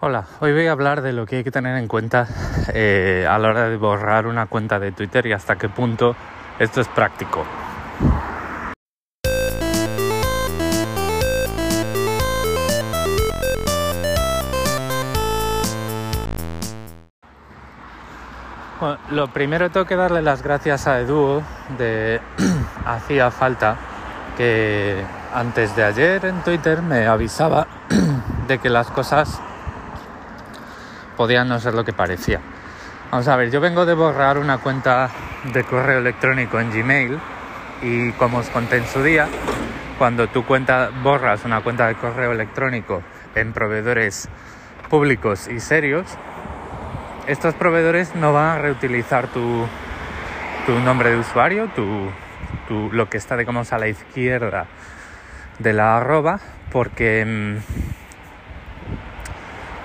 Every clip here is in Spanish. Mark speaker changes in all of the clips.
Speaker 1: Hola, hoy voy a hablar de lo que hay que tener en cuenta eh, a la hora de borrar una cuenta de Twitter y hasta qué punto esto es práctico. Lo primero tengo que darle las gracias a Edu de hacía falta que antes de ayer en Twitter me avisaba de que las cosas podían no ser lo que parecía. Vamos a ver, yo vengo de borrar una cuenta de correo electrónico en Gmail y como os conté en su día, cuando tú cuenta, borras una cuenta de correo electrónico en proveedores públicos y serios, estos proveedores no van a reutilizar tu, tu nombre de usuario, tu, lo que está digamos a la izquierda de la arroba, porque mm,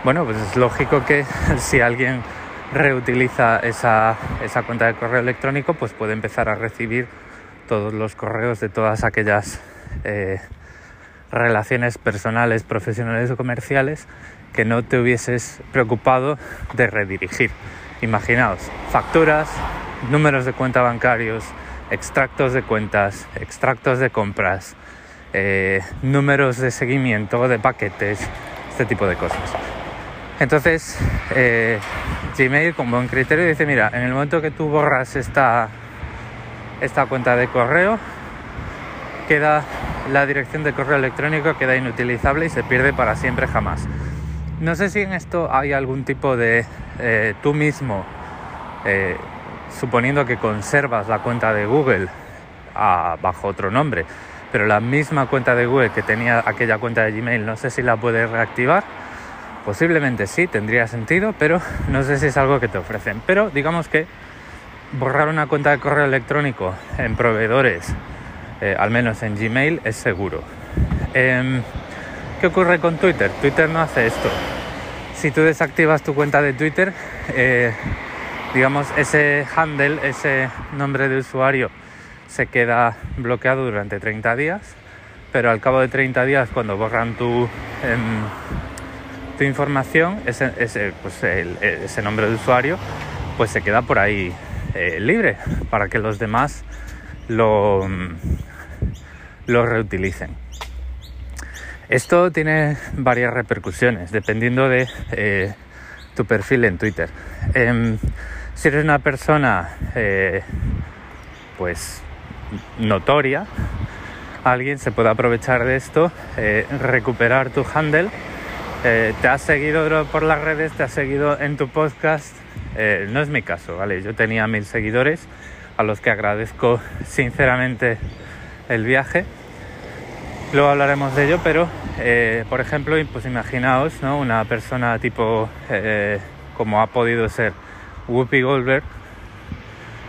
Speaker 1: bueno, pues es lógico que si alguien reutiliza esa, esa, cuenta de correo electrónico, pues puede empezar a recibir todos los correos de todas aquellas eh, relaciones personales, profesionales o comerciales que no te hubieses preocupado de redirigir. Imaginaos, facturas, números de cuenta bancarios, extractos de cuentas, extractos de compras, eh, números de seguimiento de paquetes, este tipo de cosas. Entonces, eh, Gmail con buen criterio dice, mira, en el momento que tú borras esta, esta cuenta de correo, queda la dirección de correo electrónico queda inutilizable y se pierde para siempre jamás. No sé si en esto hay algún tipo de eh, tú mismo, eh, suponiendo que conservas la cuenta de Google bajo otro nombre, pero la misma cuenta de Google que tenía aquella cuenta de Gmail, no sé si la puedes reactivar. Posiblemente sí, tendría sentido, pero no sé si es algo que te ofrecen. Pero digamos que borrar una cuenta de correo electrónico en proveedores, eh, al menos en Gmail, es seguro. Eh, ¿Qué ocurre con Twitter? Twitter no hace esto. Si tú desactivas tu cuenta de Twitter, eh, digamos, ese handle, ese nombre de usuario, se queda bloqueado durante 30 días, pero al cabo de 30 días, cuando borran tu, eh, tu información, ese, ese, pues ese, nombre de usuario, pues se queda por ahí eh, libre para que los demás lo, lo reutilicen. Esto tiene varias repercusiones dependiendo de eh, tu perfil en Twitter. Eh, si eres una persona eh, pues notoria, alguien se puede aprovechar de esto, recuperar tu handle. Eh, te has seguido por las redes, te has seguido en tu podcast. no es mi caso, ¿vale? Yo tenía mil seguidores a los que agradezco sinceramente el viaje Luego hablaremos de ello, pero eh, por ejemplo, pues imaginaos ¿no? una persona tipo eh, como ha podido ser Whoopi Goldberg,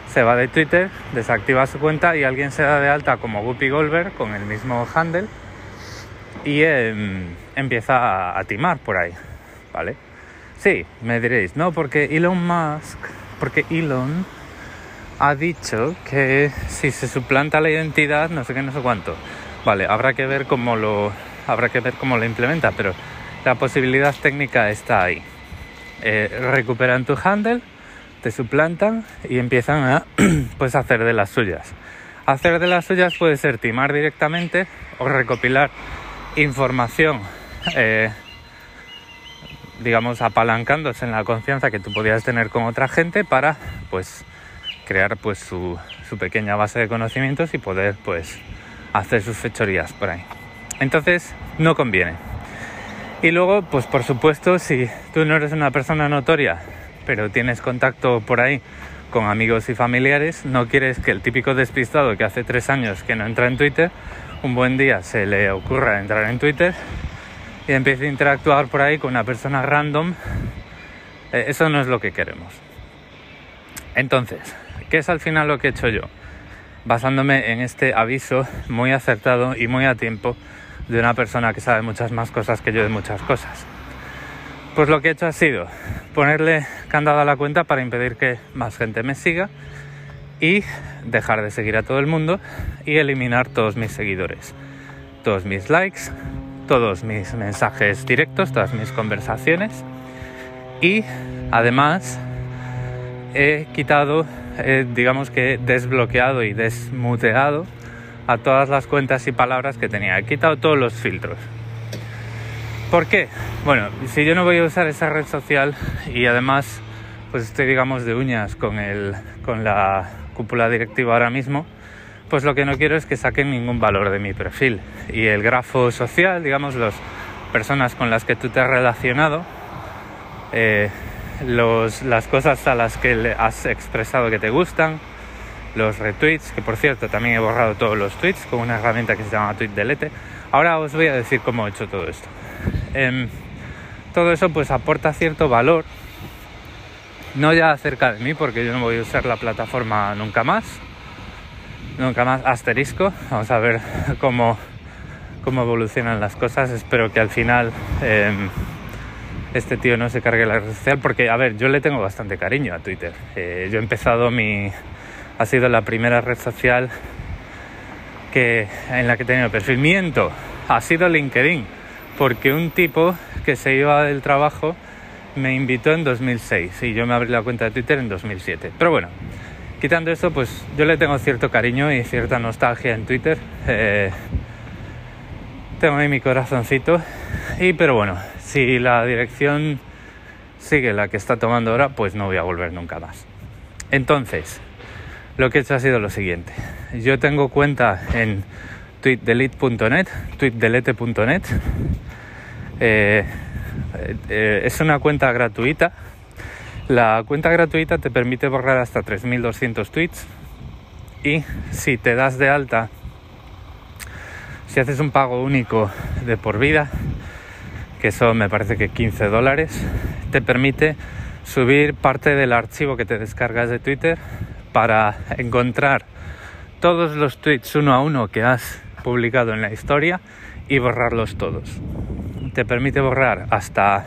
Speaker 1: se va de Twitter, desactiva su cuenta y alguien se da de alta como Whoopi Goldberg con el mismo handle y eh, empieza a, timar por ahí, ¿vale? Sí, me diréis, no, porque Elon Musk, porque Elon ha dicho que si se suplanta la identidad, no sé qué, no sé cuánto. Vale, habrá que ver cómo lo habrá que ver cómo lo implementa, pero la posibilidad técnica está ahí. Eh, recuperan tu handle, te suplantan y empiezan a pues hacer de las suyas. Hacer de las suyas puede ser timar directamente o recopilar información, eh, digamos, apalancándose en la confianza que tú podías tener con otra gente para, pues, crear pues su, su pequeña base de conocimientos y poder, pues, hacer sus fechorías por ahí. Entonces, no conviene. Y luego, pues por supuesto, si tú no eres una persona notoria, pero tienes contacto por ahí con amigos y familiares, no quieres que el típico despistado que hace tres años que no entra en Twitter, un buen día se le ocurra entrar en Twitter y empiece a interactuar por ahí con una persona random. Eh, eso no es lo que queremos. Entonces, ¿qué es al final lo que he hecho yo? basándome en este aviso muy acertado y muy a tiempo de una persona que sabe muchas más cosas que yo de muchas cosas. Pues lo que he hecho ha sido ponerle candado a la cuenta para impedir que más gente me siga y dejar de seguir a todo el mundo y eliminar todos mis seguidores, todos mis likes, todos mis mensajes directos, todas mis conversaciones y además he quitado, digamos que desbloqueado y desmuteado a todas las cuentas y palabras que tenía. He quitado todos los filtros. ¿Por qué? Bueno, si yo no voy a usar esa red social y además pues estoy digamos de uñas con, el, con la cúpula directiva ahora mismo, pues lo que no quiero es que saquen ningún valor de mi perfil. Y el grafo social, digamos, las personas con las que tú te has relacionado, eh, las cosas a las que has expresado que te gustan, los retweets, que por cierto también he borrado todos los tweets con una herramienta que se llama Tweet Delete. Ahora os voy a decir cómo he hecho todo esto. Em, todo eso pues aporta cierto valor, no ya acerca de mí, porque yo no voy a usar la plataforma nunca más, nunca más. Asterisco, vamos a ver cómo, cómo evolucionan las cosas, espero que al final em, este tío no se cargue la red social, porque a ver, yo le tengo bastante cariño a Twitter, eh, yo he empezado mi... ha sido la primera red social que, en la que he tenido perfil. Miento, ha sido LinkedIn porque un tipo que se iba del trabajo me invitó en 2006 y yo me abrí la cuenta de Twitter en 2007. Pero bueno, quitando eso, pues yo le tengo cierto cariño y cierta nostalgia en Twitter. Eh, tengo ahí mi corazoncito. Y pero bueno, si la dirección sigue la que está tomando ahora, pues no voy a volver nunca más. Entonces, lo que he hecho ha sido lo siguiente. Yo tengo cuenta en tweetdelete.net, tweetdelete.net eh, eh, es una cuenta gratuita. La cuenta gratuita te permite borrar hasta 3.200 tweets y si te das de alta, si haces un pago único de por vida, que son me parece que 15 dólares, te permite subir parte del archivo que te descargas de Twitter para encontrar todos los tweets uno a uno que has publicado en la historia y borrarlos todos. Te permite borrar hasta,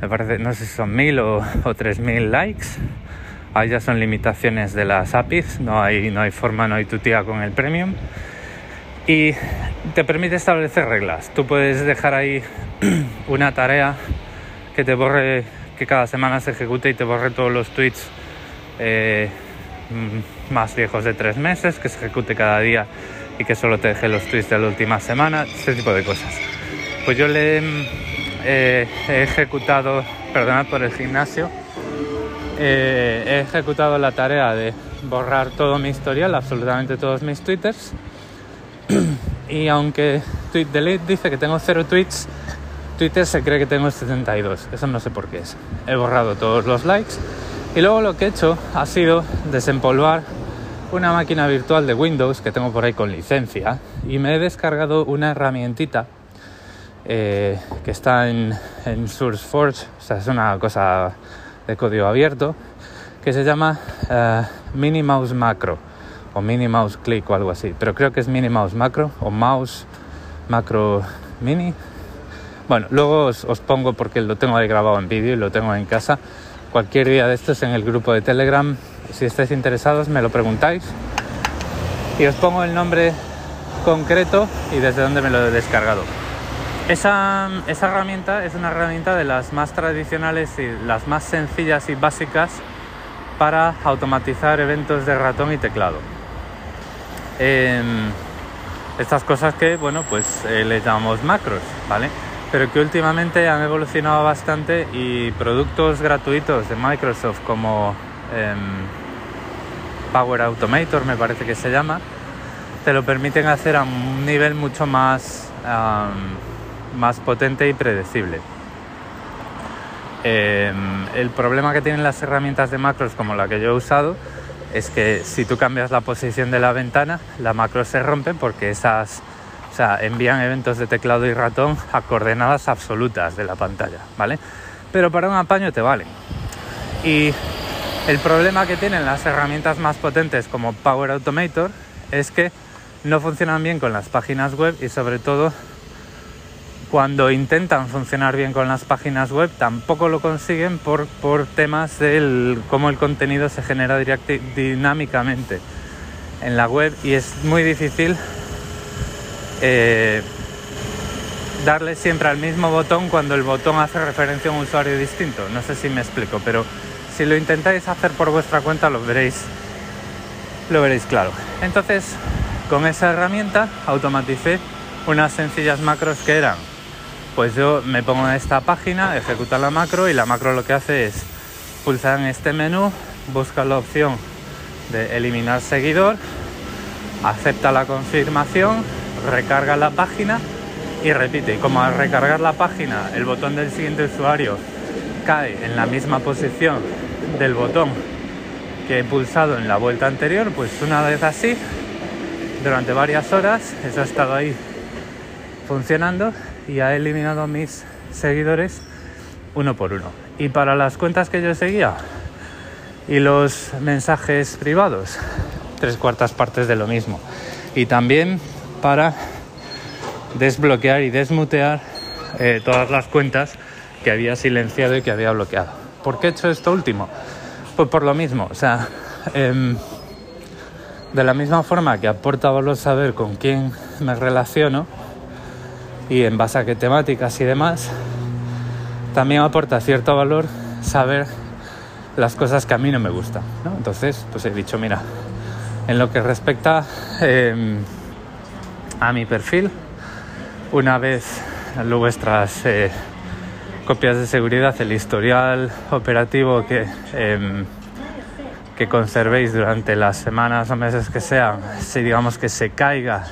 Speaker 1: me parece, no sé si son mil o, tres mil likes. Ahí ya son limitaciones de las APIs, no hay, no hay forma, no hay tutía con el premium. Y te permite establecer reglas. Tú puedes dejar ahí una tarea que te borre, que cada semana se ejecute y te borre todos los tweets eh, más viejos de tres meses, que se ejecute cada día y que solo te deje los tweets de la última semana, ese tipo de cosas. Pues yo le eh, he ejecutado, perdonad por el gimnasio, eh, he ejecutado la tarea de borrar todo mi historial, absolutamente todos mis twitters. y aunque Tweet Delete dice que tengo cero tweets, Twitter se cree que tengo 72. Eso no sé por qué es. He borrado todos los likes. Y luego lo que he hecho ha sido desempolvar una máquina virtual de Windows que tengo por ahí con licencia y me he descargado una herramientita eh, que está en, SourceForge, o sea, es una cosa de código abierto, que se llama uh, Mini Mouse Macro o Mini Mouse Click o algo así, pero creo que es Mini Mouse Macro o Mouse Macro Mini. Bueno, luego os, pongo porque lo tengo grabado en vídeo y lo tengo en casa. Cualquier día de estos en el grupo de Telegram, si estáis interesados, me lo preguntáis y os pongo el nombre concreto y desde dónde me lo he descargado. Esa, herramienta es una herramienta de las más tradicionales y las más sencillas y básicas para automatizar eventos de ratón y teclado. Em, estas cosas que, bueno, pues eh, le llamamos macros, ¿vale? Pero que últimamente han evolucionado bastante y productos gratuitos de Microsoft como em, Power Automator, me parece que se llama, te lo permiten hacer a un nivel mucho más más potente y predecible. Em, el problema que tienen las herramientas de macros como la que yo he usado es que si tú cambias la posición de la ventana, la macro se rompe porque esas o sea, envían eventos de teclado y ratón a coordenadas absolutas de la pantalla, ¿vale? Pero para un apaño te vale. Y el problema que tienen las herramientas más potentes como Power Automator es que no funcionan bien con las páginas web y sobre todo cuando intentan funcionar bien con las páginas web tampoco lo consiguen por, por temas de cómo el contenido se genera dinámicamente en la web y es muy difícil eh, darle siempre al mismo botón cuando el botón hace referencia a un usuario distinto. No sé si me explico, pero si lo intentáis hacer por vuestra cuenta lo veréis, lo veréis claro. Entonces, con esa herramienta automaticé unas sencillas macros que eran, pues yo me pongo en esta página, ejecuta la macro y la macro lo que hace es pulsar en este menú, busca la opción de eliminar seguidor, acepta la confirmación, recarga la página y repite. Como al recargar la página el botón del siguiente usuario cae en la misma posición del botón que he pulsado en la vuelta anterior, pues una vez así, durante varias horas, eso ha estado ahí funcionando y ha eliminado mis seguidores uno por uno. Y para las cuentas que yo seguía y los mensajes privados, tres cuartas partes de lo mismo. Y también para desbloquear y desmutear eh, todas las cuentas que había silenciado y que había bloqueado. ¿Por qué he hecho esto último? Pues por lo mismo, o sea, em, de la misma forma que aporta valor saber con quién me relaciono y en base a qué temáticas y demás, también aporta cierto valor saber las cosas que a mí no me gustan. Entonces, pues he dicho, mira, en lo que respecta em, a mi perfil, una vez vuestras eh, copias de seguridad, el historial operativo que, em, que conservéis durante las semanas o meses que sean, si digamos que se caiga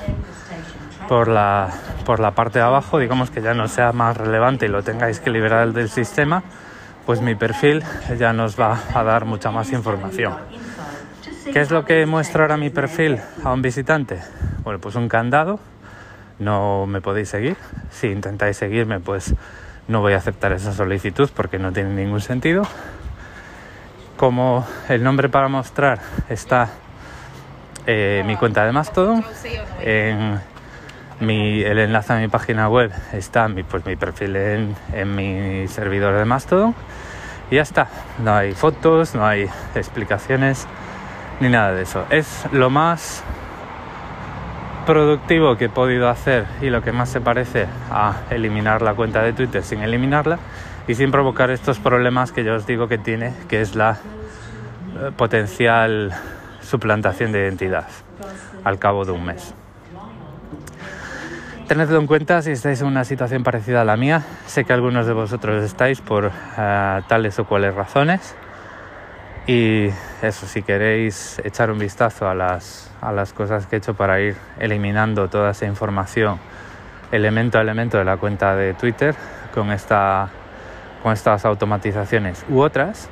Speaker 1: por la, por la parte de abajo, digamos que ya no sea más relevante y lo tengáis que liberar del sistema, pues mi perfil ya nos va a dar mucha más información. ¿Qué es lo que muestra ahora mi perfil a un visitante? Bueno, pues un candado no me podéis seguir. Si intentáis seguirme, pues no voy a aceptar esa solicitud porque no tiene ningún sentido. Como el nombre para mostrar está eh, mi cuenta de Mastodon, en mi, el enlace a mi página web está mi, pues, mi perfil en, en mi servidor de Mastodon y ya está. No hay fotos, no hay explicaciones ni nada de eso. Es lo más productivo que he podido hacer y lo que más se parece a eliminar la cuenta de Twitter sin eliminarla y sin provocar estos problemas que yo os digo que tiene, que es la eh, potencial suplantación de identidad al cabo de un mes. Tenedlo en cuenta si estáis en una situación parecida a la mía. Sé que algunos de vosotros estáis por eh, tales o cuales razones. Y eso, si queréis echar un vistazo a las, a las cosas que he hecho para ir eliminando toda esa información elemento a elemento de la cuenta de Twitter con, esta, con estas automatizaciones u otras,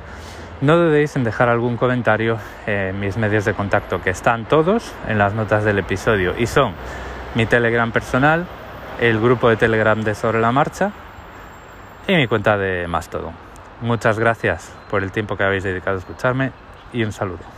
Speaker 1: no dudéis en dejar algún comentario en mis medios de contacto, que están todos en las notas del episodio y son mi Telegram personal, el grupo de Telegram de Sobre la Marcha y mi cuenta de Mastodon. Muchas gracias por el tiempo que habéis dedicado a escucharme y un saludo.